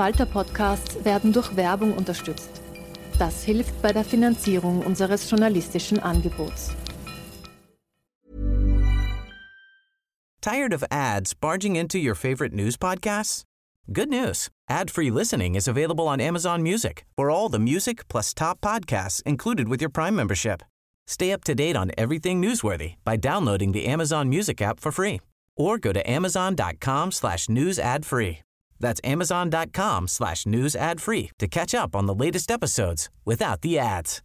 Falter-Podcasts werden durch Werbung unterstützt. Das hilft bei der Finanzierung unseres journalistischen Angebots. Tired of ads barging into your favorite news podcasts? Good news. Ad-free listening is available on Amazon Music for all the music plus top podcasts included with your Prime membership. Stay up to date on everything newsworthy by downloading the Amazon Music app for free or go to amazon.com slash news. That's amazon.com slash news ad free to catch up on the latest episodes without the ads.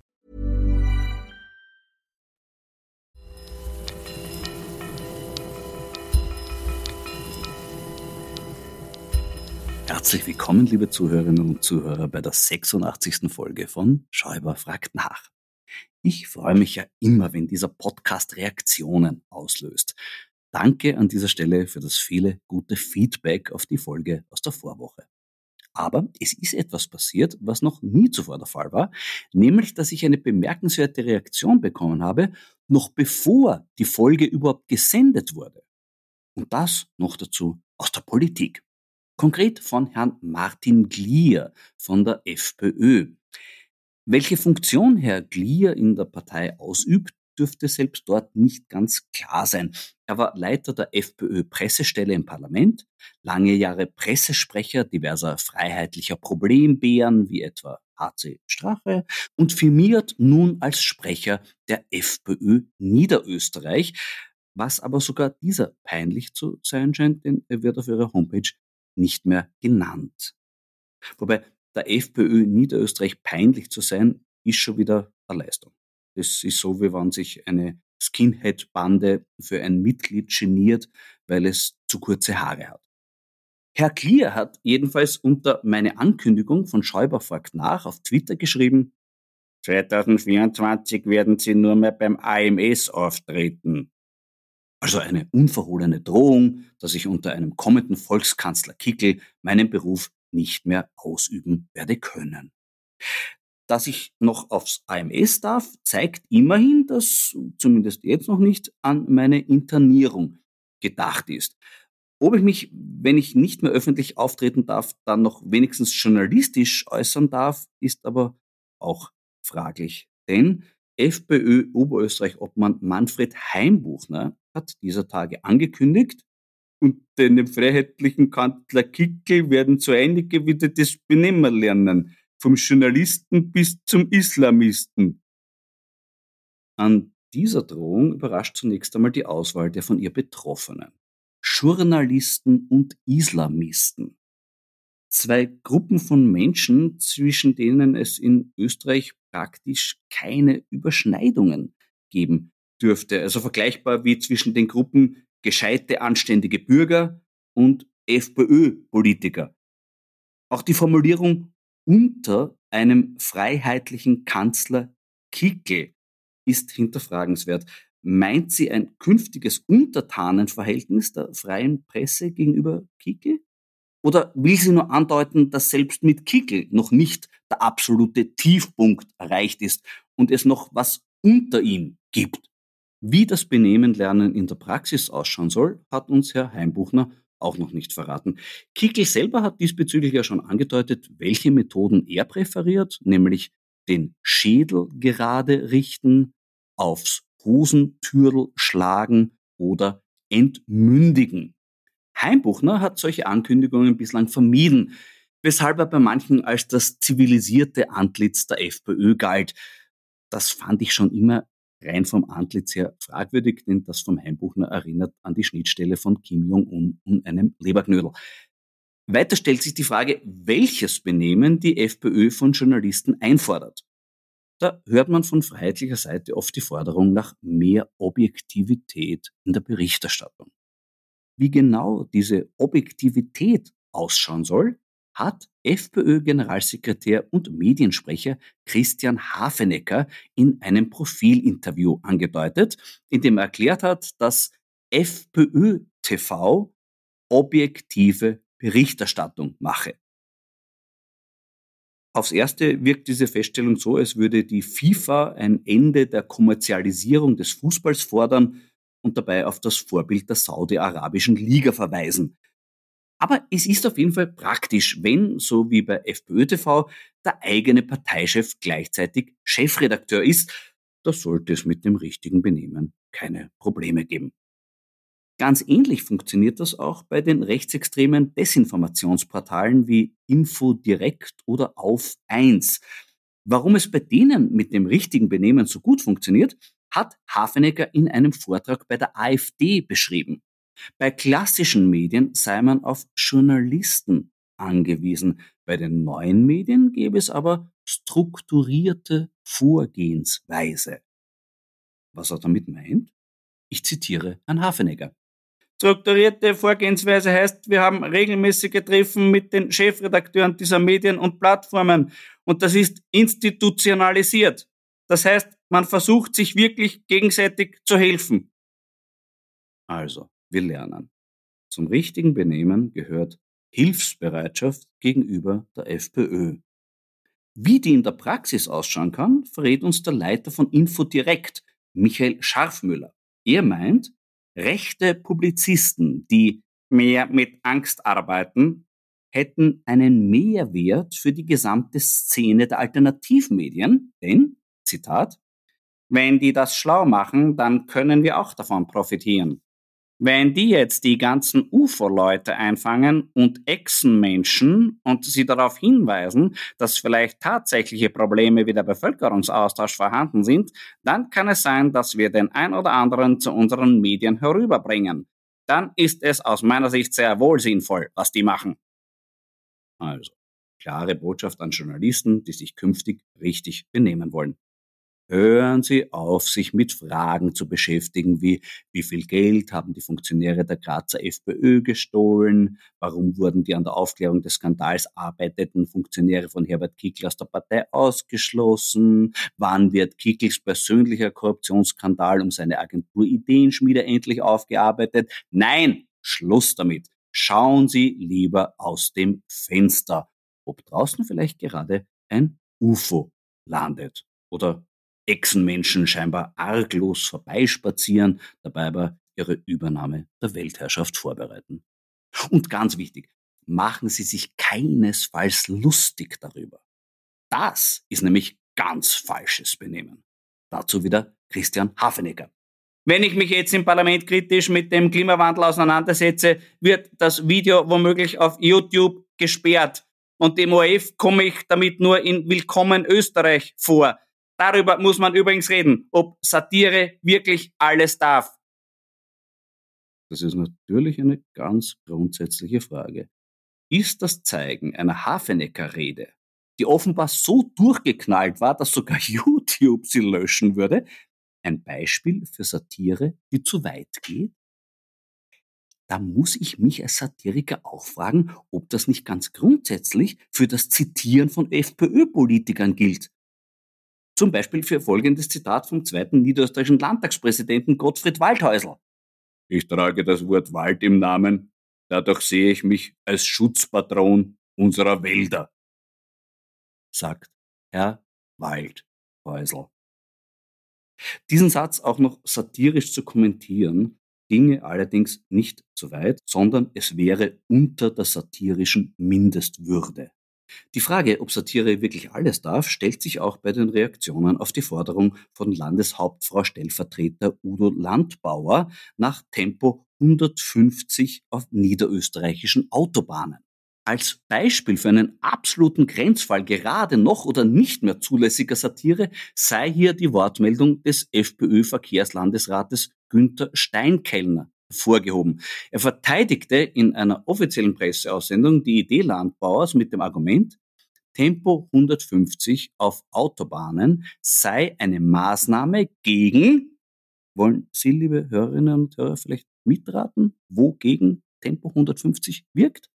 Herzlich willkommen, liebe Zuhörerinnen und Zuhörer, bei der 86. Folge von Schäuber fragt nach. Ich freue mich ja immer, wenn dieser Podcast Reaktionen auslöst. Danke an dieser Stelle für das viele gute Feedback auf die Folge aus der Vorwoche. Aber es ist etwas passiert, was noch nie zuvor der Fall war, nämlich dass ich eine bemerkenswerte Reaktion bekommen habe, noch bevor die Folge überhaupt gesendet wurde. Und das noch dazu aus der Politik. Konkret von Herrn Martin Glier von der FPÖ. Welche Funktion Herr Glier in der Partei ausübt, dürfte selbst dort nicht ganz klar sein. Er war Leiter der FPÖ-Pressestelle im Parlament, lange Jahre Pressesprecher diverser freiheitlicher Problembären wie etwa HC Strache und firmiert nun als Sprecher der FPÖ Niederösterreich, was aber sogar dieser peinlich zu sein scheint, denn er wird auf ihrer Homepage nicht mehr genannt. Wobei der FPÖ Niederösterreich peinlich zu sein, ist schon wieder eine Leistung. Das ist so, wie wenn sich eine Skinhead-Bande für ein Mitglied geniert, weil es zu kurze Haare hat. Herr Klier hat jedenfalls unter meine Ankündigung von Schäuber fragt nach auf Twitter geschrieben, 2024 werden Sie nur mehr beim AMS auftreten. Also eine unverhohlene Drohung, dass ich unter einem kommenden Volkskanzler Kickel meinen Beruf nicht mehr ausüben werde können dass ich noch aufs AMS darf, zeigt immerhin, dass zumindest jetzt noch nicht an meine Internierung gedacht ist. Ob ich mich, wenn ich nicht mehr öffentlich auftreten darf, dann noch wenigstens journalistisch äußern darf, ist aber auch fraglich. Denn FPÖ Oberösterreich-Obmann Manfred Heimbuchner hat dieser Tage angekündigt, und den freiheitlichen Kanzler Kickel werden so einige wieder das Benehmen lernen vom Journalisten bis zum Islamisten. An dieser Drohung überrascht zunächst einmal die Auswahl der von ihr Betroffenen. Journalisten und Islamisten. Zwei Gruppen von Menschen, zwischen denen es in Österreich praktisch keine Überschneidungen geben dürfte. Also vergleichbar wie zwischen den Gruppen gescheite, anständige Bürger und FPÖ-Politiker. Auch die Formulierung unter einem freiheitlichen Kanzler Kickel ist hinterfragenswert. Meint sie ein künftiges Untertanenverhältnis der freien Presse gegenüber Kickel? Oder will sie nur andeuten, dass selbst mit Kickel noch nicht der absolute Tiefpunkt erreicht ist und es noch was unter ihm gibt? Wie das Benehmen lernen in der Praxis ausschauen soll, hat uns Herr Heimbuchner auch noch nicht verraten. Kickel selber hat diesbezüglich ja schon angedeutet, welche Methoden er präferiert, nämlich den Schädel gerade richten, aufs Hosentürl schlagen oder entmündigen. Heimbuchner hat solche Ankündigungen bislang vermieden, weshalb er bei manchen als das zivilisierte Antlitz der FPÖ galt. Das fand ich schon immer rein vom Antlitz her fragwürdig, denn das vom Heimbuchner erinnert an die Schnittstelle von Kim Jong-un und einem Leberknödel. Weiter stellt sich die Frage, welches Benehmen die FPÖ von Journalisten einfordert. Da hört man von freiheitlicher Seite oft die Forderung nach mehr Objektivität in der Berichterstattung. Wie genau diese Objektivität ausschauen soll, hat FPÖ-Generalsekretär und Mediensprecher Christian Hafenecker in einem Profilinterview angedeutet, in dem er erklärt hat, dass FPÖ-TV objektive Berichterstattung mache. Aufs Erste wirkt diese Feststellung so, als würde die FIFA ein Ende der Kommerzialisierung des Fußballs fordern und dabei auf das Vorbild der saudi-arabischen Liga verweisen. Aber es ist auf jeden Fall praktisch, wenn, so wie bei FPÖ-TV, der eigene Parteichef gleichzeitig Chefredakteur ist. Da sollte es mit dem richtigen Benehmen keine Probleme geben. Ganz ähnlich funktioniert das auch bei den rechtsextremen Desinformationsportalen wie InfoDirect oder Auf 1. Warum es bei denen mit dem richtigen Benehmen so gut funktioniert, hat Hafenecker in einem Vortrag bei der AfD beschrieben. Bei klassischen Medien sei man auf Journalisten angewiesen. Bei den neuen Medien gäbe es aber strukturierte Vorgehensweise. Was er damit meint? Ich zitiere Herrn Hafenecker. Strukturierte Vorgehensweise heißt, wir haben regelmäßige Treffen mit den Chefredakteuren dieser Medien und Plattformen und das ist institutionalisiert. Das heißt, man versucht sich wirklich gegenseitig zu helfen. Also, wir lernen. Zum richtigen Benehmen gehört Hilfsbereitschaft gegenüber der FPÖ. Wie die in der Praxis ausschauen kann, verrät uns der Leiter von InfoDirect, Michael Scharfmüller. Er meint, rechte Publizisten, die mehr mit Angst arbeiten, hätten einen Mehrwert für die gesamte Szene der Alternativmedien, denn, Zitat, wenn die das schlau machen, dann können wir auch davon profitieren. Wenn die jetzt die ganzen UFO-Leute einfangen und Echsenmenschen und sie darauf hinweisen, dass vielleicht tatsächliche Probleme wie der Bevölkerungsaustausch vorhanden sind, dann kann es sein, dass wir den ein oder anderen zu unseren Medien herüberbringen. Dann ist es aus meiner Sicht sehr wohl sinnvoll, was die machen. Also, klare Botschaft an Journalisten, die sich künftig richtig benehmen wollen. Hören Sie auf, sich mit Fragen zu beschäftigen wie wie viel Geld haben die Funktionäre der Grazer FPÖ gestohlen, warum wurden die an der Aufklärung des Skandals arbeitenden Funktionäre von Herbert Kickl aus der Partei ausgeschlossen, wann wird Kickls persönlicher Korruptionsskandal um seine Agentur Ideenschmiede endlich aufgearbeitet? Nein, Schluss damit. Schauen Sie lieber aus dem Fenster, ob draußen vielleicht gerade ein UFO landet oder Echsenmenschen scheinbar arglos vorbeispazieren, dabei aber ihre Übernahme der Weltherrschaft vorbereiten. Und ganz wichtig, machen Sie sich keinesfalls lustig darüber. Das ist nämlich ganz falsches Benehmen. Dazu wieder Christian Hafenecker. Wenn ich mich jetzt im Parlament kritisch mit dem Klimawandel auseinandersetze, wird das Video womöglich auf YouTube gesperrt. Und dem ORF komme ich damit nur in Willkommen Österreich vor. Darüber muss man übrigens reden, ob Satire wirklich alles darf. Das ist natürlich eine ganz grundsätzliche Frage. Ist das Zeigen einer Hafenecker-Rede, die offenbar so durchgeknallt war, dass sogar YouTube sie löschen würde, ein Beispiel für Satire, die zu weit geht? Da muss ich mich als Satiriker auch fragen, ob das nicht ganz grundsätzlich für das Zitieren von FPÖ-Politikern gilt. Zum Beispiel für folgendes Zitat vom zweiten niederösterreichischen Landtagspräsidenten Gottfried Waldhäusl. Ich trage das Wort Wald im Namen, dadurch sehe ich mich als Schutzpatron unserer Wälder, sagt Herr Waldhäusl. Diesen Satz auch noch satirisch zu kommentieren, ginge allerdings nicht zu weit, sondern es wäre unter der satirischen Mindestwürde. Die Frage, ob Satire wirklich alles darf, stellt sich auch bei den Reaktionen auf die Forderung von Landeshauptfrau Stellvertreter Udo Landbauer nach Tempo 150 auf niederösterreichischen Autobahnen. Als Beispiel für einen absoluten Grenzfall gerade noch oder nicht mehr zulässiger Satire sei hier die Wortmeldung des FPÖ-Verkehrslandesrates Günther Steinkellner vorgehoben. Er verteidigte in einer offiziellen Presseaussendung die Idee Landbauers mit dem Argument, Tempo 150 auf Autobahnen sei eine Maßnahme gegen, wollen Sie, liebe Hörerinnen und Hörer, vielleicht mitraten, wogegen Tempo 150 wirkt?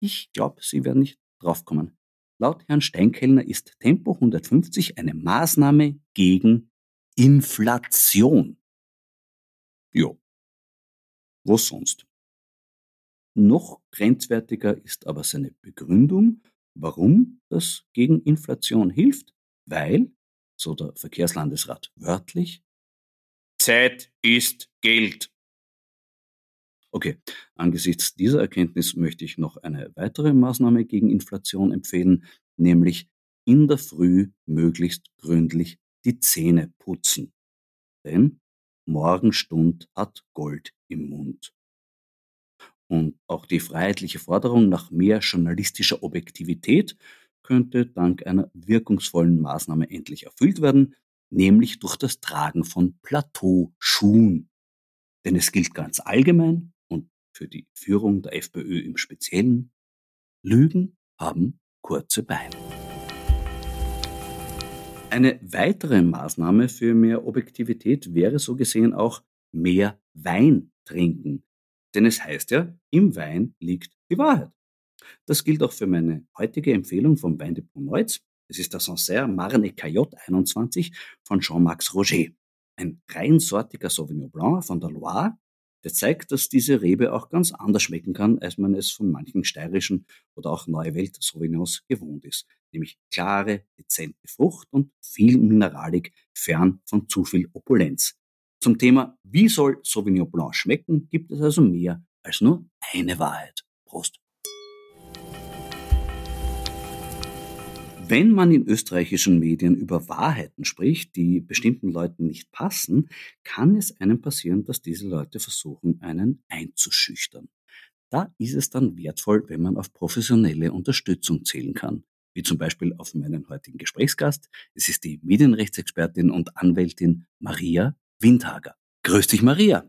Ich glaube, Sie werden nicht draufkommen. Laut Herrn Steinkellner ist Tempo 150 eine Maßnahme gegen Inflation. Jo, wo sonst? Noch grenzwertiger ist aber seine Begründung, warum das gegen Inflation hilft, weil, so der Verkehrslandesrat wörtlich, Zeit ist Geld. Okay, angesichts dieser Erkenntnis möchte ich noch eine weitere Maßnahme gegen Inflation empfehlen, nämlich in der Früh möglichst gründlich die Zähne putzen. Denn Morgenstund hat Gold im Mund. Und auch die freiheitliche Forderung nach mehr journalistischer Objektivität könnte dank einer wirkungsvollen Maßnahme endlich erfüllt werden, nämlich durch das Tragen von Plateauschuhen. Denn es gilt ganz allgemein und für die Führung der FPÖ im Speziellen, Lügen haben kurze Beine. Eine weitere Maßnahme für mehr Objektivität wäre so gesehen auch mehr Wein trinken. Denn es heißt ja, im Wein liegt die Wahrheit. Das gilt auch für meine heutige Empfehlung vom Weindepot Neutz. Es ist der Sancerre Marne Cayotte 21 von Jean-Max Roger. Ein reinsortiger Sauvignon Blanc von der Loire, der zeigt, dass diese Rebe auch ganz anders schmecken kann, als man es von manchen steirischen oder auch Neuwelt Sauvignons gewohnt ist. Nämlich klare, dezente Frucht und viel Mineralik, fern von zu viel Opulenz. Zum Thema, wie soll Sauvignon Blanc schmecken, gibt es also mehr als nur eine Wahrheit. Prost! Wenn man in österreichischen Medien über Wahrheiten spricht, die bestimmten Leuten nicht passen, kann es einem passieren, dass diese Leute versuchen, einen einzuschüchtern. Da ist es dann wertvoll, wenn man auf professionelle Unterstützung zählen kann, wie zum Beispiel auf meinen heutigen Gesprächsgast. Es ist die Medienrechtsexpertin und Anwältin Maria Windhager. Grüß dich, Maria.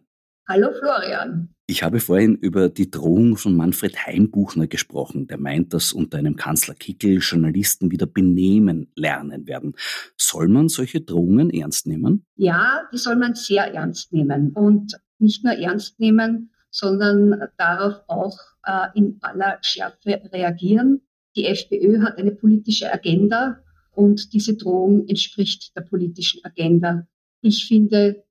Hallo, Florian. Ich habe vorhin über die Drohung von Manfred Heimbuchner gesprochen, der meint, dass unter einem Kanzler Kickel Journalisten wieder benehmen lernen werden. Soll man solche Drohungen ernst nehmen? Ja, die soll man sehr ernst nehmen. Und nicht nur ernst nehmen, sondern darauf auch äh, in aller Schärfe reagieren. Die FPÖ hat eine politische Agenda und diese Drohung entspricht der politischen Agenda. Ich finde,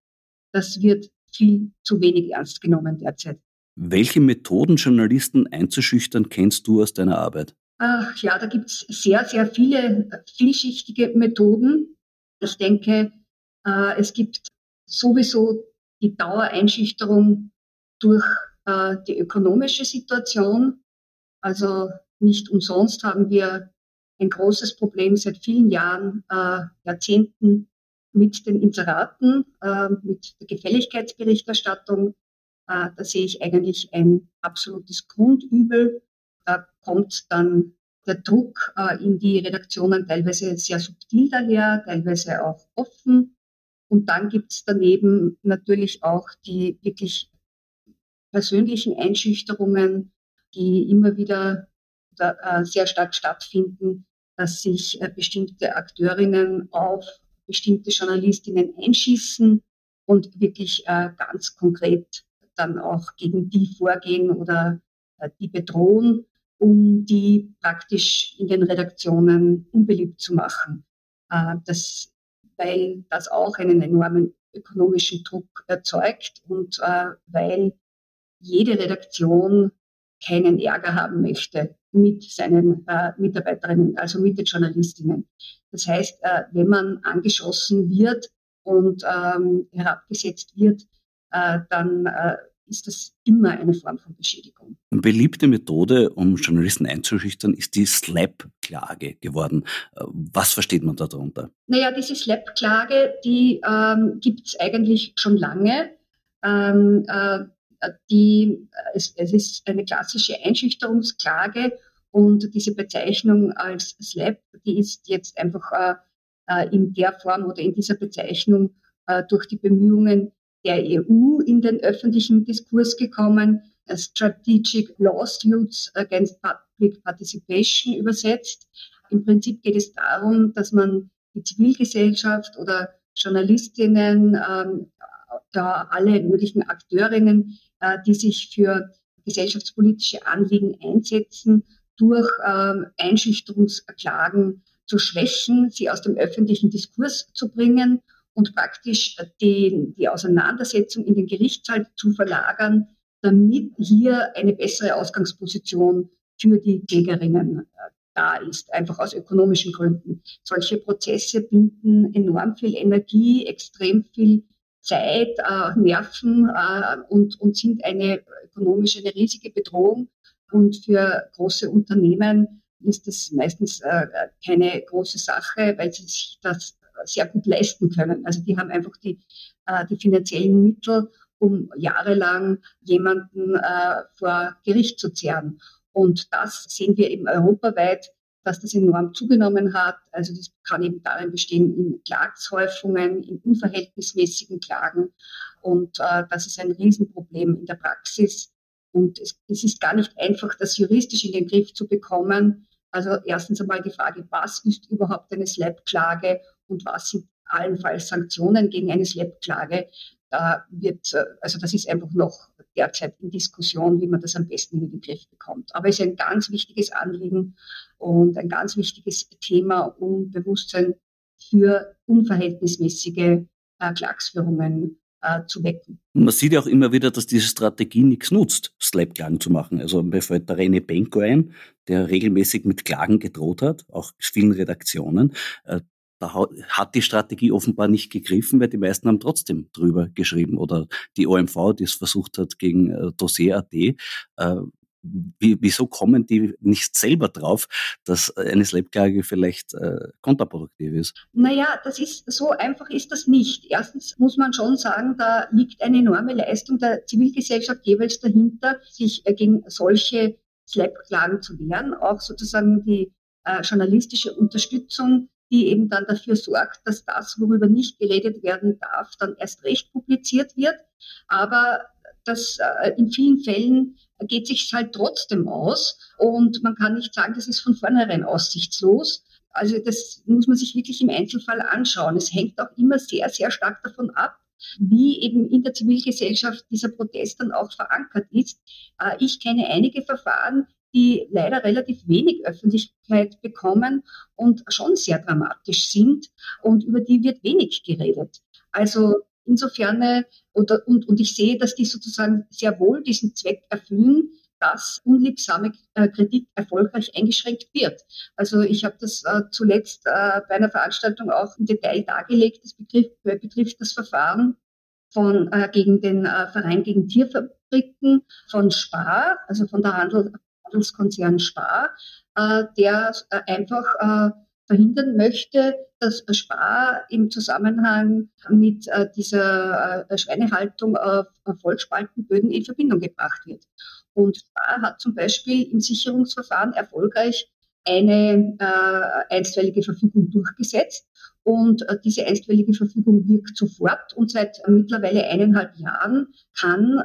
das wird viel zu wenig ernst genommen derzeit. Welche Methoden, Journalisten einzuschüchtern, kennst du aus deiner Arbeit? Ach ja, da gibt es sehr, sehr viele vielschichtige Methoden. Ich denke, äh, es gibt sowieso die Dauereinschüchterung durch äh, die ökonomische Situation. Also nicht umsonst haben wir ein großes Problem seit vielen Jahren, äh, Jahrzehnten mit den Inseraten, äh, mit der Gefälligkeitsberichterstattung. Äh, da sehe ich eigentlich ein absolutes Grundübel. Da kommt dann der Druck äh, in die Redaktionen teilweise sehr subtil daher, teilweise auch offen. Und dann gibt es daneben natürlich auch die wirklich persönlichen Einschüchterungen, die immer wieder äh, sehr stark stattfinden, dass sich äh, bestimmte Akteurinnen auf bestimmte Journalistinnen einschießen und wirklich äh, ganz konkret dann auch gegen die vorgehen oder äh, die bedrohen, um die praktisch in den Redaktionen unbeliebt zu machen. Äh, das, weil das auch einen enormen ökonomischen Druck erzeugt und äh, weil jede Redaktion keinen Ärger haben möchte mit seinen äh, Mitarbeiterinnen, also mit den Journalistinnen. Das heißt, äh, wenn man angeschossen wird und ähm, herabgesetzt wird, äh, dann äh, ist das immer eine Form von Beschädigung. Eine beliebte Methode, um Journalisten einzuschüchtern, ist die Slap-Klage geworden. Äh, was versteht man darunter? Naja, diese Slap-Klage, die ähm, gibt es eigentlich schon lange. Ähm, äh, die, es, es ist eine klassische Einschüchterungsklage und diese Bezeichnung als SLAP, die ist jetzt einfach äh, äh, in der Form oder in dieser Bezeichnung äh, durch die Bemühungen der EU in den öffentlichen Diskurs gekommen, Strategic Lawsuits Against Public Participation übersetzt. Im Prinzip geht es darum, dass man die Zivilgesellschaft oder Journalistinnen, ähm, ja, alle möglichen Akteurinnen äh, die sich für gesellschaftspolitische Anliegen einsetzen, durch ähm, Einschüchterungsklagen zu schwächen, sie aus dem öffentlichen Diskurs zu bringen und praktisch den, die Auseinandersetzung in den Gerichtssaal zu verlagern, damit hier eine bessere Ausgangsposition für die Klägerinnen äh, da ist, einfach aus ökonomischen Gründen. Solche Prozesse binden enorm viel Energie, extrem viel Zeit, äh, Nerven äh, und, und sind eine ökonomische, eine riesige Bedrohung. Und für große Unternehmen ist das meistens äh, keine große Sache, weil sie sich das sehr gut leisten können. Also die haben einfach die, äh, die finanziellen Mittel, um jahrelang jemanden äh, vor Gericht zu zerren. Und das sehen wir eben europaweit, dass das enorm zugenommen hat. Also das kann eben darin bestehen in Klagshäufungen, in unverhältnismäßigen Klagen. Und äh, das ist ein Riesenproblem in der Praxis. Und es, es ist gar nicht einfach, das juristisch in den Griff zu bekommen. Also erstens einmal die Frage, was ist überhaupt eine SLAP-Klage und was sind allenfalls Sanktionen gegen eine SLAP-Klage. Da wird, äh, also das ist einfach noch derzeit in Diskussion, wie man das am besten in den Griff bekommt. Aber es ist ein ganz wichtiges Anliegen und ein ganz wichtiges Thema, um Bewusstsein für unverhältnismäßige äh, Klagsführungen äh, zu wecken. Man sieht ja auch immer wieder, dass diese Strategie nichts nutzt, Slap-Klagen zu machen. Also mir fällt der René Benko ein, der regelmäßig mit Klagen gedroht hat, auch vielen Redaktionen. Äh, da hat die Strategie offenbar nicht gegriffen, weil die meisten haben trotzdem drüber geschrieben. Oder die OMV, die es versucht hat gegen äh, Dossier.at. Äh, wieso kommen die nicht selber drauf, dass eine Slap-Klage vielleicht äh, kontraproduktiv ist? Naja, das ist, so einfach ist das nicht. Erstens muss man schon sagen, da liegt eine enorme Leistung der Zivilgesellschaft jeweils dahinter, sich äh, gegen solche Slap-Klagen zu wehren. Auch sozusagen die äh, journalistische Unterstützung die eben dann dafür sorgt, dass das, worüber nicht geredet werden darf, dann erst recht publiziert wird. Aber das äh, in vielen Fällen geht sich halt trotzdem aus und man kann nicht sagen, das ist von vornherein aussichtslos. Also das muss man sich wirklich im Einzelfall anschauen. Es hängt auch immer sehr, sehr stark davon ab, wie eben in der Zivilgesellschaft dieser Protest dann auch verankert ist. Äh, ich kenne einige Verfahren, die leider relativ wenig Öffentlichkeit bekommen und schon sehr dramatisch sind und über die wird wenig geredet. Also insofern, äh, oder, und, und ich sehe, dass die sozusagen sehr wohl diesen Zweck erfüllen, dass unliebsame äh, Kritik erfolgreich eingeschränkt wird. Also ich habe das äh, zuletzt äh, bei einer Veranstaltung auch im Detail dargelegt. Das betrifft, äh, betrifft das Verfahren von, äh, gegen den äh, Verein gegen Tierfabriken von Spar, also von der Handel, Handelskonzern Spar, äh, der äh, einfach äh, verhindern möchte, dass Spar im Zusammenhang mit dieser Schweinehaltung auf Vollspaltenböden in Verbindung gebracht wird. Und Spar hat zum Beispiel im Sicherungsverfahren erfolgreich eine äh, einstweilige Verfügung durchgesetzt. Und äh, diese einstweilige Verfügung wirkt sofort. Und seit äh, mittlerweile eineinhalb Jahren kann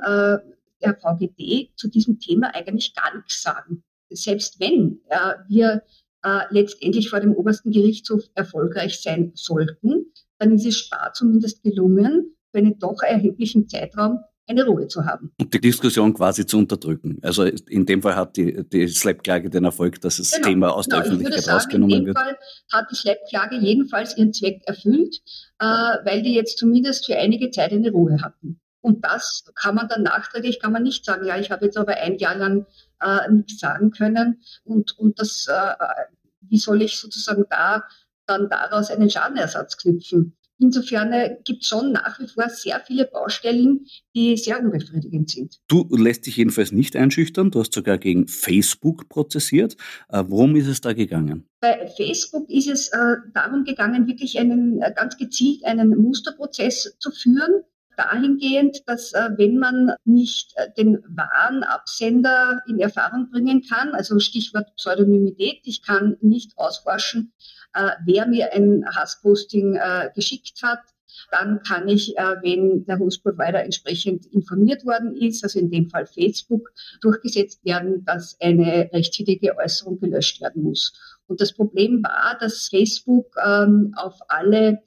der VGD zu diesem Thema eigentlich gar nichts sagen. Selbst wenn äh, wir äh, letztendlich vor dem obersten Gerichtshof erfolgreich sein sollten, dann ist es Spar zumindest gelungen, für einen doch erheblichen Zeitraum eine Ruhe zu haben. Und die Diskussion quasi zu unterdrücken. Also in dem Fall hat die, die Slap-Klage den Erfolg, dass das genau, Thema aus genau. der Öffentlichkeit sagen, rausgenommen wird. In dem Fall hat die Slap-Klage jedenfalls ihren Zweck erfüllt, äh, weil die jetzt zumindest für einige Zeit eine Ruhe hatten. Und das kann man dann nachträglich, kann man nicht sagen, ja, ich habe jetzt aber ein Jahr lang äh, nichts sagen können und, und das, äh, wie soll ich sozusagen da dann daraus einen Schadenersatz knüpfen? Insofern äh, gibt es schon nach wie vor sehr viele Baustellen, die sehr unbefriedigend sind. Du lässt dich jedenfalls nicht einschüchtern. Du hast sogar gegen Facebook prozessiert. Äh, worum ist es da gegangen? Bei Facebook ist es äh, darum gegangen, wirklich einen ganz gezielt einen Musterprozess zu führen, dahingehend, dass äh, wenn man nicht äh, den wahren Absender in Erfahrung bringen kann, also Stichwort Pseudonymität, ich kann nicht ausforschen, äh, wer mir ein Hassposting äh, geschickt hat, dann kann ich, äh, wenn der Host-Provider entsprechend informiert worden ist, also in dem Fall Facebook, durchgesetzt werden, dass eine rechtswidrige Äußerung gelöscht werden muss. Und das Problem war, dass Facebook ähm, auf alle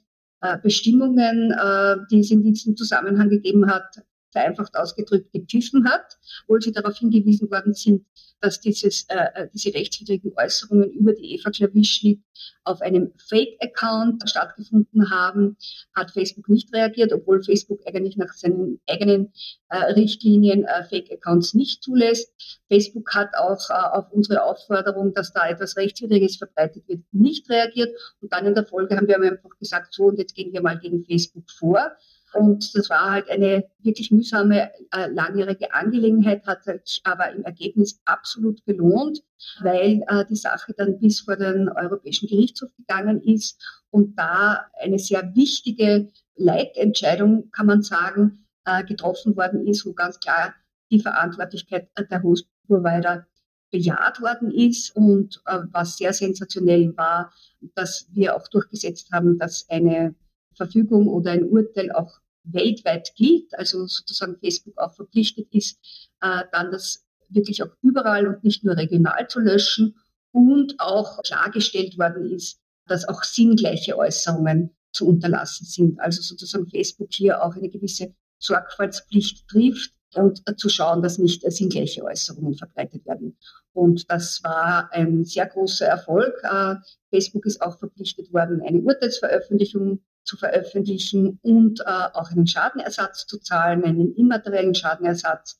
Bestimmungen, äh, die es in diesem Zusammenhang gegeben hat, vereinfacht ausgedrückt gepfiffen hat, obwohl sie darauf hingewiesen worden sind, dass dieses, äh, äh, diese rechtswidrigen Äußerungen über die Eva Klawischnik auf einem Fake-Account stattgefunden haben, hat Facebook nicht reagiert, obwohl Facebook eigentlich nach seinen eigenen äh, Richtlinien äh, Fake-Accounts nicht zulässt. Facebook hat auch äh, auf unsere Aufforderung, dass da etwas Rechtswidriges verbreitet wird, nicht reagiert. Und dann in der Folge haben wir einfach gesagt, so und jetzt gehen wir mal gegen Facebook vor Und das war halt eine wirklich mühsame, äh, langjährige Angelegenheit, hat sich aber im Ergebnis absolut gelohnt, weil äh, die Sache dann bis vor den Europäischen Gerichtshof gegangen ist und da eine sehr wichtige Leitentscheidung, kann man sagen, äh, getroffen worden ist, wo ganz klar die Verantwortlichkeit der Host-Provider bejaht worden ist und äh, was sehr sensationell war, dass wir auch durchgesetzt haben, dass eine Verfügung oder ein Urteil auch weltweit gilt, also sozusagen Facebook auch verpflichtet ist, äh, dann das wirklich auch überall und nicht nur regional zu löschen und auch klargestellt worden ist, dass auch sinngleiche Äußerungen zu unterlassen sind. Also sozusagen Facebook hier auch eine gewisse Sorgfaltspflicht trifft und zu schauen, dass nicht sinngleiche Äußerungen verbreitet werden. Und das war ein sehr großer Erfolg. Äh, Facebook ist auch verpflichtet worden, eine Urteilsveröffentlichung zu veröffentlichen und äh, auch einen Schadenersatz zu zahlen, einen immateriellen Schadenersatz.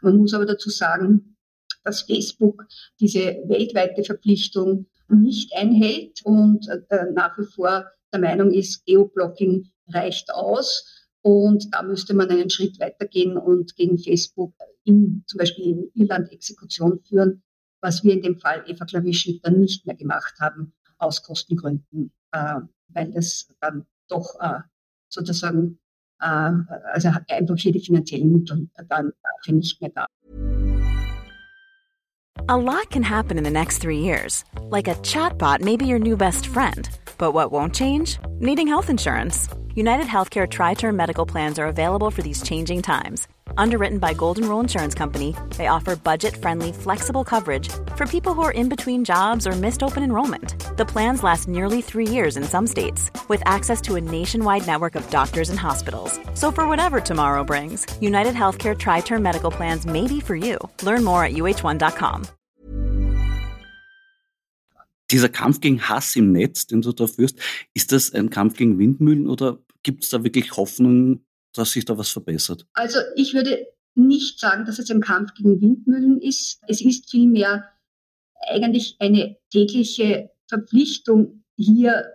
Man muss aber dazu sagen, dass Facebook diese weltweite Verpflichtung nicht einhält und äh, nach wie vor der Meinung ist, Geoblocking reicht aus. Und da müsste man einen Schritt weitergehen und gegen Facebook in, zum Beispiel in Irland Exekution führen, was wir in dem Fall Eva Klawischnik dann nicht mehr gemacht haben, aus Kostengründen, äh, weil das dann doch äh, sozusagen, äh, also er einfach finanziellen Mittel dann dafür nicht mehr da. A lot can happen in the next three years. Like a chatbot may be your new best friend. But what won't change? Needing health insurance. United Healthcare Tri Term Medical Plans are available for these changing times. Underwritten by Golden Rule Insurance Company, they offer budget friendly, flexible coverage for people who are in between jobs or missed open enrollment. The plans last nearly three years in some states, with access to a nationwide network of doctors and hospitals. So, for whatever tomorrow brings, United Healthcare Tri Term Medical Plans may be for you. Learn more at uh1.com. Dieser Kampf gegen Hass im Netz, den du da führst, ist das ein Kampf gegen Windmühlen oder gibt es da wirklich Hoffnung, dass sich da was verbessert? Also ich würde nicht sagen, dass es ein Kampf gegen Windmühlen ist. Es ist vielmehr eigentlich eine tägliche Verpflichtung, hier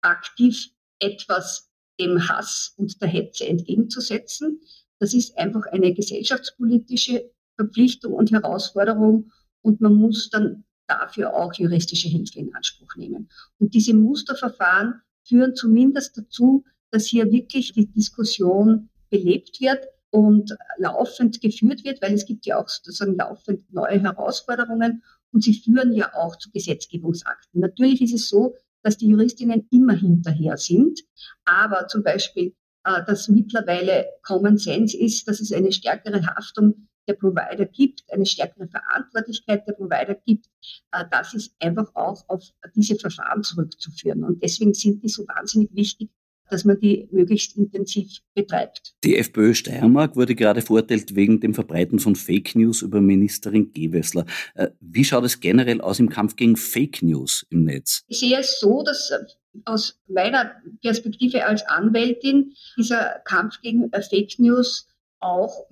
aktiv etwas dem Hass und der Hetze entgegenzusetzen. Das ist einfach eine gesellschaftspolitische Verpflichtung und Herausforderung und man muss dann dafür auch juristische Hilfe in Anspruch nehmen. Und diese Musterverfahren führen zumindest dazu, dass hier wirklich die Diskussion belebt wird und laufend geführt wird, weil es gibt ja auch sozusagen laufend neue Herausforderungen und sie führen ja auch zu Gesetzgebungsakten. Natürlich ist es so, dass die Juristinnen immer hinterher sind, aber zum Beispiel, äh, dass mittlerweile Common Sense ist, dass es eine stärkere Haftung der Provider gibt, eine stärkere Verantwortlichkeit der Provider gibt, äh, das ist einfach auch auf diese Verfahren zurückzuführen. Und deswegen sind die so wahnsinnig wichtig, dass man die möglichst intensiv betreibt. Die FPÖ Steiermark wurde gerade verurteilt wegen dem Verbreiten von Fake News über Ministerin Gewessler. Äh, wie schaut es generell aus im Kampf gegen Fake News im Netz? Ich sehe es so, dass äh, aus meiner Perspektive als Anwältin dieser Kampf gegen äh, Fake News auch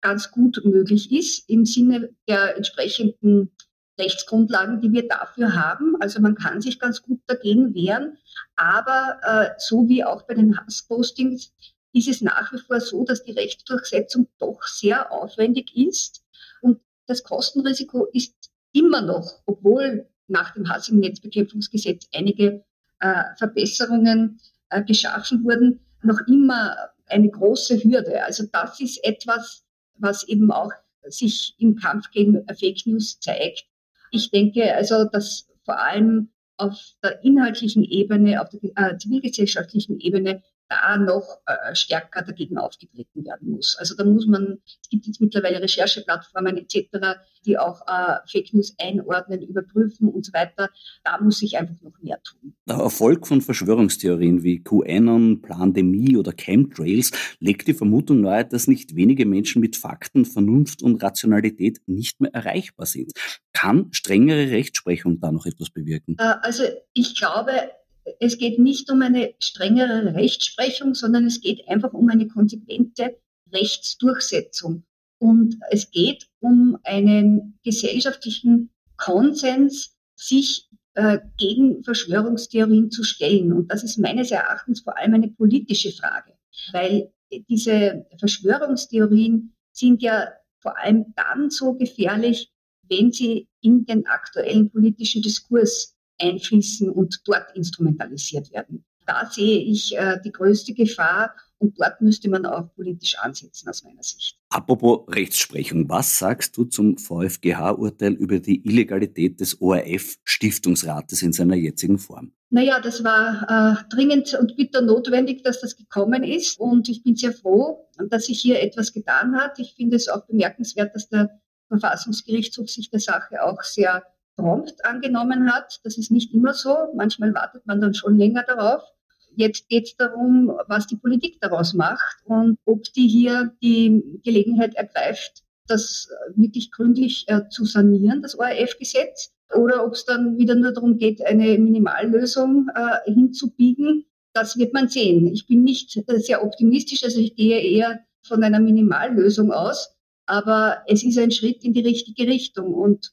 ganz gut möglich ist im Sinne der entsprechenden Rechtsgrundlagen, die wir dafür haben. Also man kann sich ganz gut dagegen wehren. Aber äh, so wie auch bei den Hasspostings ist es nach wie vor so, dass die Rechtsdurchsetzung doch sehr aufwendig ist. Und das Kostenrisiko ist immer noch, obwohl nach dem Hass im Netzbekämpfungsgesetz einige äh, Verbesserungen äh, geschaffen wurden, noch immer eine große Hürde. Also das ist etwas, was eben auch sich im Kampf gegen Fake News zeigt. Ich denke also, dass vor allem auf der inhaltlichen Ebene, auf der äh, zivilgesellschaftlichen Ebene da noch äh, stärker dagegen aufgetreten werden muss. Also da muss man, es gibt jetzt mittlerweile Rechercheplattformen etc., die auch äh, Fake News einordnen, überprüfen und so weiter. Da muss sich einfach noch mehr tun. Der Erfolg von Verschwörungstheorien wie QAnon, Plandemie oder Chemtrails legt die Vermutung nahe, dass nicht wenige Menschen mit Fakten, Vernunft und Rationalität nicht mehr erreichbar sind. Kann strengere Rechtsprechung da noch etwas bewirken? Äh, also ich glaube, es geht nicht um eine strengere Rechtsprechung, sondern es geht einfach um eine konsequente Rechtsdurchsetzung. Und es geht um einen gesellschaftlichen Konsens, sich äh, gegen Verschwörungstheorien zu stellen. Und das ist meines Erachtens vor allem eine politische Frage. weil diese Verschwörungstheorien sind ja vor allem dann so gefährlich, wenn sie in den aktuellen politischen Diskurs einfließen und dort instrumentalisiert werden. Da sehe ich äh, die größte Gefahr und dort müsste man auch politisch ansetzen aus meiner Sicht. Apropos Rechtsprechung, was sagst du zum VfGH-Urteil über die Illegalität des ORF-Stiftungsrates in seiner jetzigen Form? Naja, das war äh, dringend und bitter notwendig, dass das gekommen ist. Und ich bin sehr froh, dass sich hier etwas getan hat. Ich finde es auch bemerkenswert, dass der Verfassungsgerichtshof sich der Sache auch sehr prompt angenommen hat. Das ist nicht immer so. Manchmal wartet man dann schon länger darauf. Jetzt geht es darum, was die Politik daraus macht und ob die hier die Gelegenheit ergreift, das wirklich gründlich äh, zu sanieren, das ORF-Gesetz, oder ob es dann wieder nur darum geht, eine Minimallösung äh, hinzubiegen. Das wird man sehen. Ich bin nicht äh, sehr optimistisch, also ich gehe eher von einer Minimallösung aus, aber es ist ein Schritt in die richtige Richtung. Und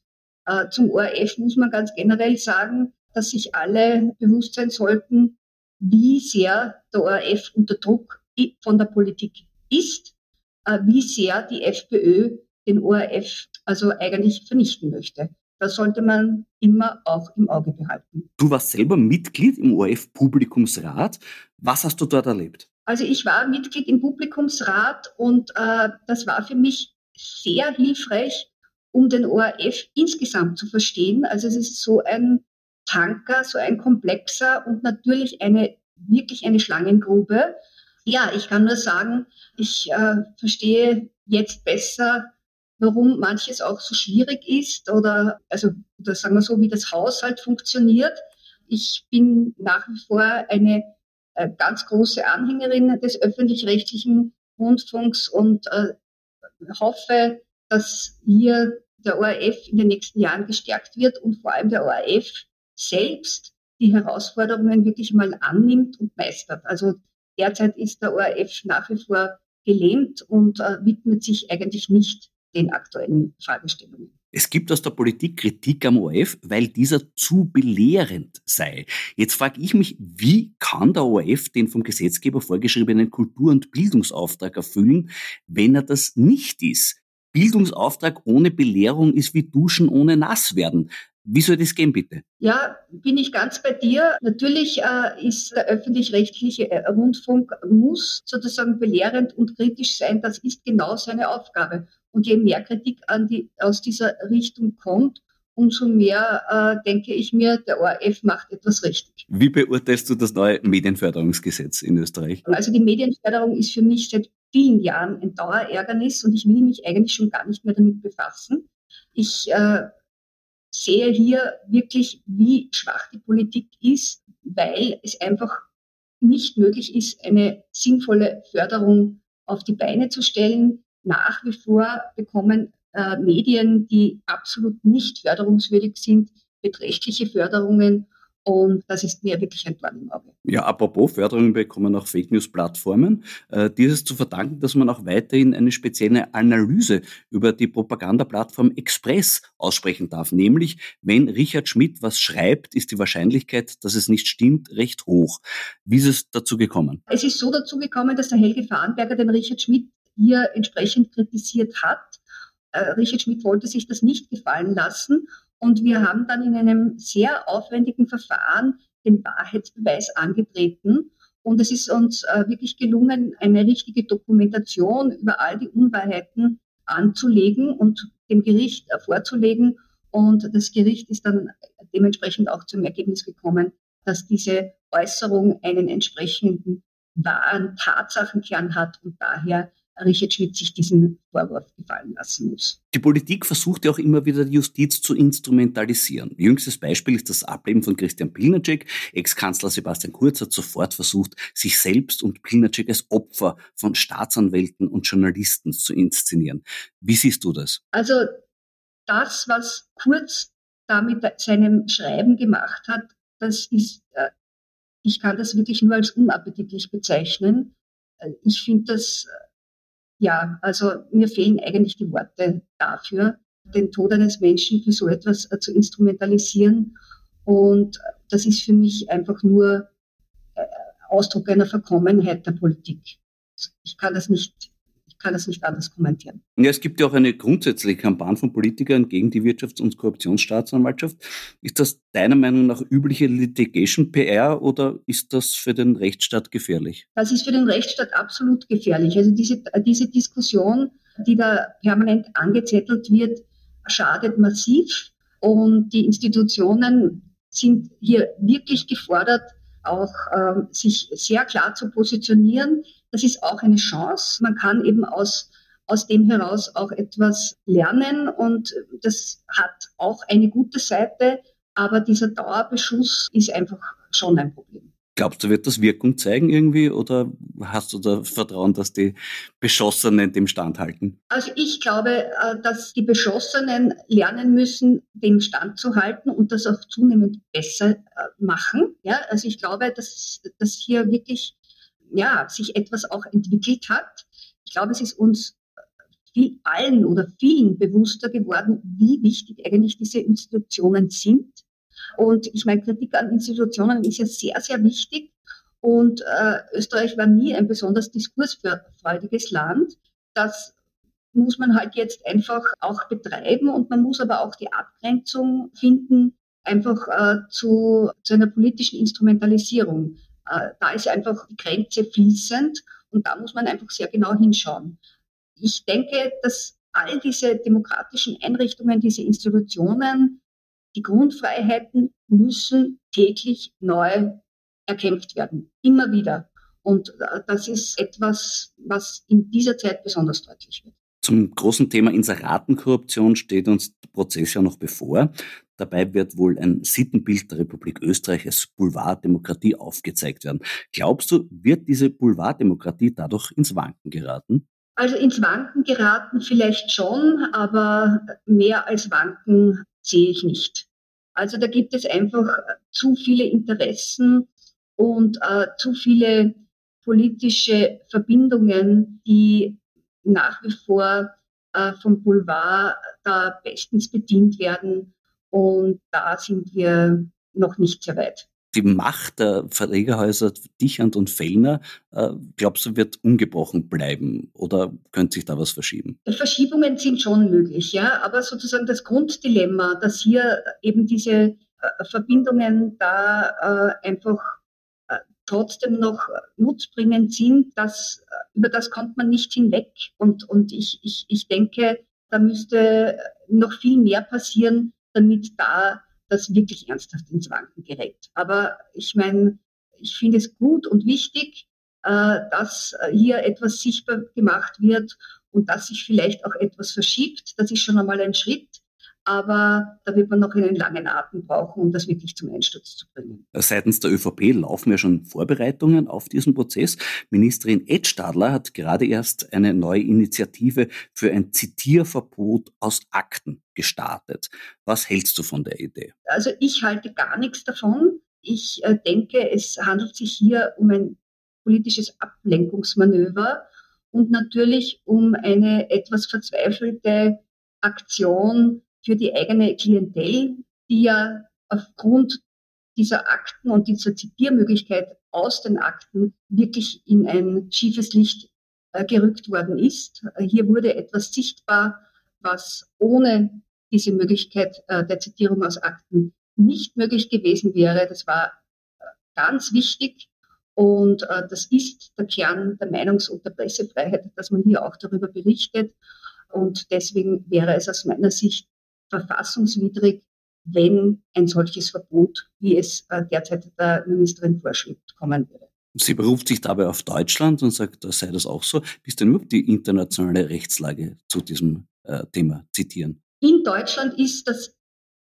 zum ORF muss man ganz generell sagen, dass sich alle bewusst sein sollten, wie sehr der ORF unter Druck von der Politik ist, äh, wie sehr die FPÖ den ORF also eigentlich vernichten möchte. Das sollte man immer auch im Auge behalten. Du warst selber Mitglied im ORF-Publikumsrat. Was hast du dort erlebt? Also ich war Mitglied im Publikumsrat und äh, das war für mich sehr hilfreich, um den ORF insgesamt zu verstehen. Also es ist so ein Tanker, so ein komplexer und natürlich eine wirklich eine Schlangengrube. Ja, ich kann nur sagen, ich äh, verstehe jetzt besser, warum manches auch so schwierig ist oder also oder sagen wir so, wie das Haushalt funktioniert. Ich bin nach wie vor eine äh, ganz große Anhängerin des öffentlich-rechtlichen Rundfunks und äh, hoffe, dass hier der ORF in den nächsten Jahren gestärkt wird und vor allem der ORF selbst die Herausforderungen wirklich mal annimmt und meistert. Also derzeit ist der ORF nach wie vor gelähmt und äh, widmet sich eigentlich nicht den aktuellen Fragestellungen. Es gibt aus der Politik Kritik am ORF, weil dieser zu belehrend sei. Jetzt frage ich mich, wie kann der ORF den vom Gesetzgeber vorgeschriebenen Kultur- und Bildungsauftrag erfüllen, wenn er das nicht ist? Bildungsauftrag ohne Belehrung ist wie Duschen ohne Nasswerden. Wie soll das gehen, bitte? Ja, bin ich ganz bei dir. Natürlich äh, ist der öffentlich-rechtliche äh, Rundfunk muss sozusagen belehrend und kritisch sein. Das ist genau seine Aufgabe. Und je mehr Kritik die, aus dieser Richtung kommt, umso mehr äh, denke ich mir, der ORF macht etwas richtig. Wie beurteilst du das neue Medienförderungsgesetz in Österreich? Also die Medienförderung ist für mich seit vielen Jahren ein Dauerärgernis und ich will mich eigentlich schon gar nicht mehr damit befassen. Ich äh, sehe hier wirklich, wie schwach die Politik ist, weil es einfach nicht möglich ist, eine sinnvolle Förderung auf die Beine zu stellen. Nach wie vor bekommen äh, Medien, die absolut nicht förderungswürdig sind, beträchtliche Förderungen und das ist mir wirklich ein Dorn im Auge. Ja, apropos Förderung bekommen auch Fake News-Plattformen. Äh, dieses zu verdanken, dass man auch weiterhin eine spezielle Analyse über die Propagandaplattform Express aussprechen darf. Nämlich, wenn Richard Schmidt was schreibt, ist die Wahrscheinlichkeit, dass es nicht stimmt, recht hoch. Wie ist es dazu gekommen? Es ist so dazu gekommen, dass der Helge Farnberger den Richard Schmidt hier entsprechend kritisiert hat. Äh, Richard Schmidt wollte sich das nicht gefallen lassen und wir haben dann in einem sehr aufwendigen Verfahren den Wahrheitsbeweis angetreten. Und es ist uns äh, wirklich gelungen, eine richtige Dokumentation über all die Unwahrheiten anzulegen und dem Gericht äh, vorzulegen. Und das Gericht ist dann dementsprechend auch zum Ergebnis gekommen, dass diese Äußerung einen entsprechenden wahren Tatsachenkern hat und daher Richard Schmidt sich diesen Vorwurf gefallen lassen muss. Die Politik versucht ja auch immer wieder die Justiz zu instrumentalisieren. Jüngstes Beispiel ist das Ableben von Christian Pilnacek. Ex-Kanzler Sebastian Kurz hat sofort versucht, sich selbst und Pilnacek als Opfer von Staatsanwälten und Journalisten zu inszenieren. Wie siehst du das? Also das, was Kurz da mit seinem Schreiben gemacht hat, das ist, äh, ich kann das wirklich nur als unappetitlich bezeichnen. Äh, ich finde das äh, ja, also mir fehlen eigentlich die Worte dafür, den Tod eines Menschen für so etwas äh, zu instrumentalisieren. Und das ist für mich einfach nur äh, Ausdruck einer Verkommenheit der Politik. ich kann das nicht kann das nicht anders kommentieren. Ja, es gibt ja auch eine grundsätzliche Kampagne von Politikern gegen die Wirtschafts- und Korruptionsstaatsanwaltschaft. Ist das deiner Meinung nach übliche Litigation-PR oder ist das für den Rechtsstaat gefährlich? Das ist für den Rechtsstaat absolut gefährlich. Also diese, diese Diskussion, die da permanent angezettelt wird, schadet massiv und die Institutionen sind hier wirklich gefordert, auch äh, sich sehr klar zu positionieren. Das ist auch eine Chance. Man kann eben aus, aus dem heraus auch etwas lernen und das hat auch eine gute Seite, aber dieser Dauerbeschuss ist einfach schon ein Problem. Glaubst du, wird das Wirkung zeigen irgendwie oder hast du da Vertrauen, dass die Beschossenen dem standhalten? Also ich glaube, äh, dass die Beschossenen lernen müssen, dem Stand zu halten und das auch zunehmend besser äh, machen. Ja, also ich glaube, dass, dass hier wirklich ja, sich etwas auch entwickelt hat. Ich glaube, es ist uns viel, allen oder vielen bewusster geworden, wie wichtig eigentlich diese Institutionen sind. Und ich meine, Kritik an Institutionen ist ja sehr, sehr wichtig. Und äh, Österreich war nie ein besonders diskursfreudiges Land. Das muss man halt jetzt einfach auch betreiben und man muss aber auch die Abgrenzung finden, einfach äh, zu, zu einer politischen Instrumentalisierung. Äh, da ist einfach die Grenze fließend und da muss man einfach sehr genau hinschauen. Ich denke, dass all diese demokratischen Einrichtungen, diese Institutionen, die Grundfreiheiten müssen täglich neu erkämpft werden. Immer wieder. Und äh, das ist etwas, was in dieser Zeit besonders deutlich wird. Zum großen Thema Inseratenkorruption steht uns der Prozess ja noch bevor. Dabei wird wohl ein Sittenbild der Republik Österreich als Boulevarddemokratie aufgezeigt werden. Glaubst du, wird diese Boulevarddemokratie dadurch ins Wanken geraten? Also ins Wanken geraten vielleicht schon, aber mehr als Wanken sehe ich nicht. Also da gibt es einfach zu viele Interessen und äh, zu viele politische Verbindungen, die nach wie vor äh, vom Boulevard da bestens bedient werden. Und da sind wir noch nicht sehr weit. Die Macht der Verlegerhäuser Dichand und Fellner, äh, glaubst du, wird ungebrochen bleiben oder könnte sich da was verschieben? Verschiebungen sind schon möglich, ja, aber sozusagen das Grunddilemma, dass hier eben diese äh, Verbindungen da äh, einfach trotzdem noch nutzbringend sind, das, über das kommt man nicht hinweg. Und, und ich, ich, ich denke, da müsste noch viel mehr passieren, damit da das wirklich ernsthaft ins Wanken gerät. Aber ich meine, ich finde es gut und wichtig, äh, dass hier etwas sichtbar gemacht wird und dass sich vielleicht auch etwas verschiebt. Das ist schon einmal ein Schritt aber da wird man noch einen langen Atem brauchen, um das wirklich zum Einsturz zu bringen. Seitens der ÖVP laufen ja schon Vorbereitungen auf diesen Prozess. Ministerin Ed Stadler hat gerade erst eine neue Initiative für ein Zitierverbot aus Akten gestartet. Was hältst du von der Idee? Also ich halte gar nichts davon. Ich äh, denke, es handelt sich hier um ein politisches Ablenkungsmanöver und natürlich um eine etwas verzweifelte Aktion für die eigene Klientel, die ja aufgrund dieser Akten und dieser Zitiermöglichkeit aus den Akten wirklich in ein schiefes Licht äh, gerückt worden ist. Hier wurde etwas sichtbar, was ohne diese Möglichkeit äh, der Zitierung aus Akten nicht möglich gewesen wäre. Das war äh, ganz wichtig und äh, das ist der Kern der Meinungs- und der Pressefreiheit, dass man hier auch darüber berichtet. Und deswegen wäre es aus meiner Sicht verfassungswidrig, wenn ein solches Verbot, wie es äh, derzeit der Ministerin vorschwebt, kommen würde. Sie beruft sich dabei auf Deutschland und sagt, da sei das auch so. Wie ist denn überhaupt die internationale Rechtslage zu diesem äh, Thema zitieren? In Deutschland ist das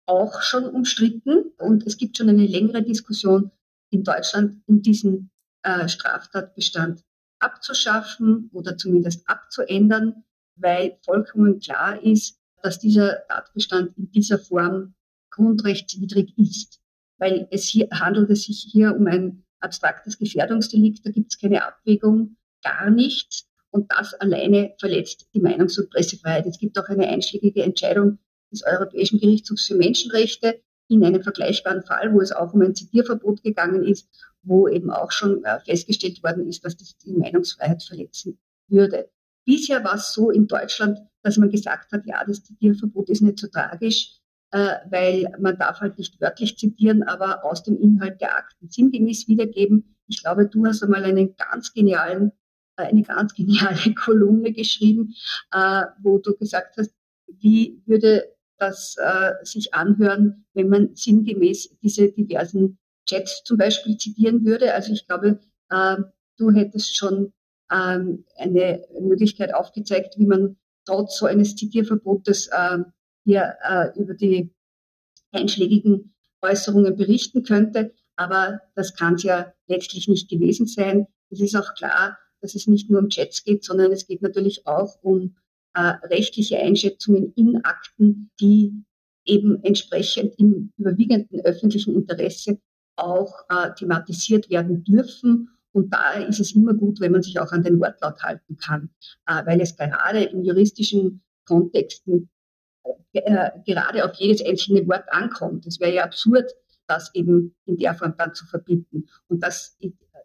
auch schon umstritten und es gibt schon eine längere Diskussion in Deutschland, um diesen äh, Straftatbestand abzuschaffen oder zumindest abzuändern, weil vollkommen klar ist, dass dieser Tatbestand in dieser Form grundrechtswidrig ist. Weil es hier handelt es sich hier um ein abstraktes Gefährdungsdelikt, da gibt es keine Abwägung, gar nichts. Und das alleine verletzt die Meinungs- und Pressefreiheit. Es gibt auch eine einschlägige Entscheidung des Europäischen Gerichtshofs für Menschenrechte in einem vergleichbaren Fall, wo es auch um ein Zitierverbot gegangen ist, wo eben auch schon äh, festgestellt worden ist, dass das die Meinungsfreiheit verletzen würde. Bisher war es so in Deutschland, dass man gesagt hat, ja, das Zitierverbot ist nicht so tragisch, äh, weil man darf halt nicht wörtlich zitieren, aber aus dem Inhalt der Akten sinngemäß wiedergeben. Ich glaube, du hast einmal einen ganz genialen, äh, eine ganz geniale Kolumne geschrieben, äh, wo du gesagt hast, wie würde das äh, sich anhören, wenn man sinngemäß diese diversen Chats zum Beispiel zitieren würde. Also ich glaube, äh, du hättest schon ähm, eine Möglichkeit aufgezeigt, wie man trotz so eines Zitierverbotes äh, hier äh, über die einschlägigen Äußerungen berichten könnte. Aber das kann es ja letztlich nicht gewesen sein. Es ist auch klar, dass es nicht nur um Chats geht, sondern es geht natürlich auch um äh, rechtliche Einschätzungen in Akten, die eben entsprechend im überwiegenden öffentlichen Interesse auch äh, thematisiert werden dürfen. Und da ist es immer gut, wenn man sich auch an den Wortlaut halten kann, äh, weil es gerade in juristischen Kontexten äh, gerade auf jedes einzelne Wort ankommt. Es wäre ja absurd, das eben in der Form dann zu verbieten. Und das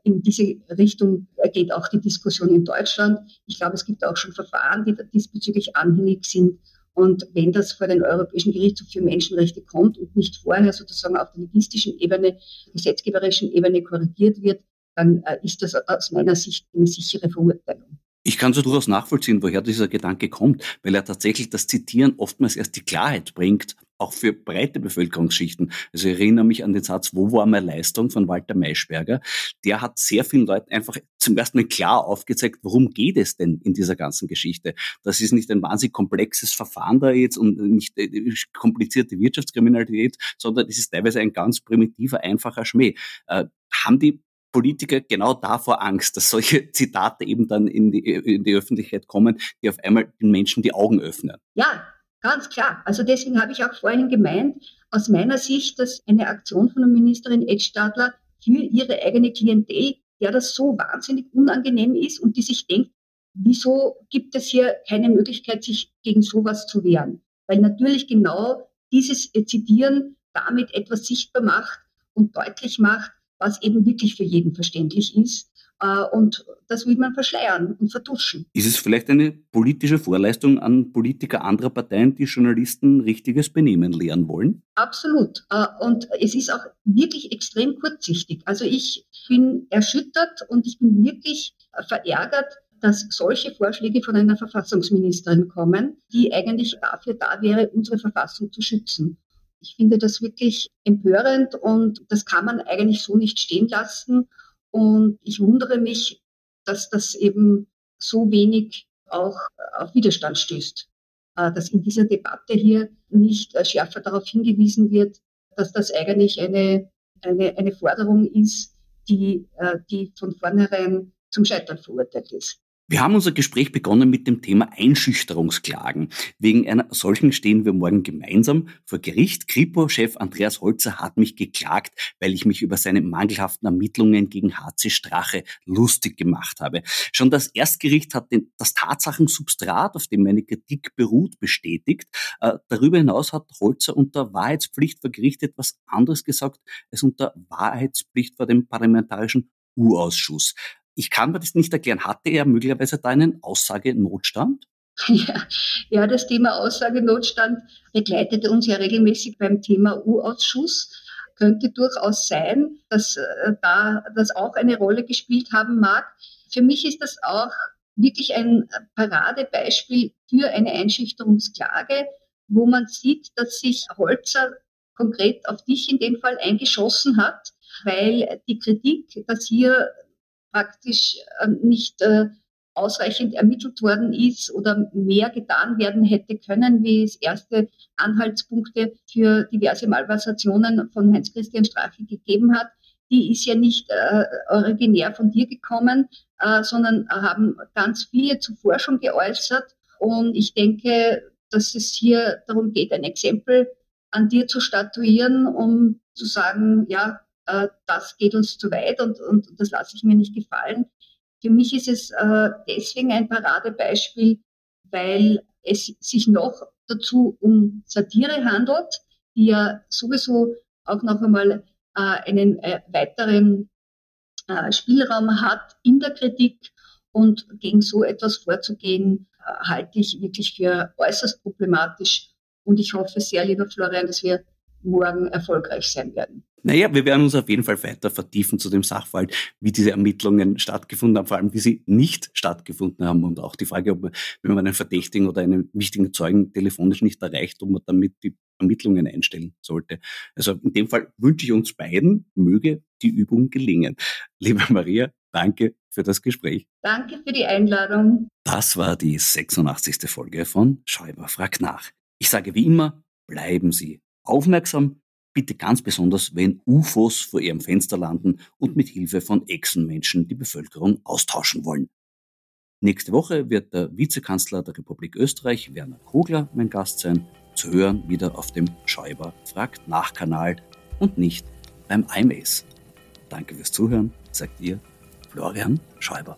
in diese Richtung geht auch die Diskussion in Deutschland. Ich glaube, es gibt auch schon Verfahren, die diesbezüglich anhängig sind. Und wenn das vor den Europäischen Gerichtshof für Menschenrechte kommt und nicht vorher sozusagen auf der logistischen Ebene, gesetzgeberischen Ebene korrigiert wird, dann äh, ist das aus meiner Sicht eine sichere Verurteilung. Ich kann so durchaus nachvollziehen, woher dieser Gedanke kommt, weil er tatsächlich das Zitieren oftmals erst die Klarheit bringt, auch für breite Bevölkerungsschichten. Also ich erinnere mich an den Satz, wo war meine Leistung von Walter Maischberger. Der hat sehr vielen Leuten einfach zum ersten Mal klar aufgezeigt, worum geht es denn in dieser ganzen Geschichte. Das ist nicht ein wahnsinnig komplexes Verfahren da jetzt und nicht äh, komplizierte Wirtschaftskriminalität, sondern es ist teilweise ein ganz primitiver, einfacher Schmäh. Äh, haben die Politiker genau davor Angst, dass solche Zitate eben dann in die, in die Öffentlichkeit kommen, die auf einmal den Menschen die Augen öffnen. Ja, ganz klar. Also deswegen habe ich auch vorhin gemeint, aus meiner Sicht, dass eine Aktion von der Ministerin Edstadler für ihre eigene Klientel, der das so wahnsinnig unangenehm ist und die sich denkt, wieso gibt es hier keine Möglichkeit, sich gegen sowas zu wehren? Weil natürlich genau dieses Zitieren damit etwas sichtbar macht und deutlich macht, was eben wirklich für jeden verständlich ist. Äh, und das will man verschleiern und vertuschen. Ist es vielleicht eine politische Vorleistung an Politiker anderer Parteien, die Journalisten richtiges Benehmen lehren wollen? Absolut. Äh, und es ist auch wirklich extrem kurzsichtig. Also ich bin erschüttert und ich bin wirklich verärgert, dass solche Vorschläge von einer Verfassungsministerin kommen, die eigentlich dafür da wäre, unsere Verfassung zu schützen. Ich finde das wirklich empörend und das kann man eigentlich so nicht stehen lassen. Und ich wundere mich, dass das eben so wenig auch auf Widerstand stößt. Äh, dass in dieser Debatte hier nicht äh, schärfer darauf hingewiesen wird, dass das eigentlich eine, eine, eine Forderung ist, die, äh, die von vornherein zum Scheitern verurteilt ist. Wir haben unser Gespräch begonnen mit dem Thema Einschüchterungsklagen. Wegen einer solchen stehen wir morgen gemeinsam vor Gericht. Kripo-Chef Andreas Holzer hat mich geklagt, weil ich mich über seine mangelhaften Ermittlungen gegen HC Strache lustig gemacht habe. Schon das Erstgericht hat den, das Tatsachensubstrat, auf dem meine Kritik beruht, bestätigt. Äh, darüber hinaus hat Holzer unter Wahrheitspflicht vor Gericht etwas anderes gesagt als unter Wahrheitspflicht vor dem parlamentarischen U-Ausschuss. Ich kann mir das nicht erklären. Hatte er möglicherweise da einen Aussagenotstand? Ja, ja, das Thema Aussagenotstand begleitete uns ja regelmäßig beim Thema U-Ausschuss. Könnte durchaus sein, dass äh, da das auch eine Rolle gespielt haben mag. Für mich ist das auch wirklich ein Paradebeispiel für eine Einschüchterungsklage, wo man sieht, dass sich Holzer konkret auf dich in dem Fall eingeschossen hat, weil die Kritik, dass hier praktisch äh, nicht äh, ausreichend ermittelt worden ist oder mehr getan werden hätte können, wie es erste Anhaltspunkte für diverse Malversationen von Heinz-Christian Strache gegeben hat. Die ist ja nicht äh, originär von dir gekommen, äh, sondern haben ganz viele zuvor schon geäußert. Und ich denke, dass es hier darum geht, ein Exempel an dir zu statuieren, um zu sagen, ja, äh, das geht uns zu weit und, und das lasse ich mir nicht gefallen. Für mich ist es äh, deswegen ein Paradebeispiel, weil es sich noch dazu um Satire handelt, die ja sowieso auch noch einmal äh, einen weiteren Spielraum hat in der Kritik und gegen so etwas vorzugehen, halte ich wirklich für äußerst problematisch. Und ich hoffe sehr, lieber Florian, dass wir morgen erfolgreich sein werden. Naja, wir werden uns auf jeden Fall weiter vertiefen zu dem Sachverhalt, wie diese Ermittlungen stattgefunden haben, vor allem wie sie nicht stattgefunden haben und auch die Frage, ob man, wenn man einen Verdächtigen oder einen wichtigen Zeugen telefonisch nicht erreicht, ob man damit die Ermittlungen einstellen sollte. Also in dem Fall wünsche ich uns beiden, möge die Übung gelingen. Liebe Maria, danke für das Gespräch. Danke für die Einladung. Das war die 86. Folge von Schäuber fragt nach. Ich sage wie immer, bleiben Sie aufmerksam, bitte ganz besonders, wenn UFOs vor Ihrem Fenster landen und mit Hilfe von Echsenmenschen die Bevölkerung austauschen wollen. Nächste Woche wird der Vizekanzler der Republik Österreich, Werner Kogler, mein Gast sein, zu hören wieder auf dem Schäuber fragt nach Kanal und nicht beim IMAS. Danke fürs Zuhören, sagt ihr Florian Schäuber.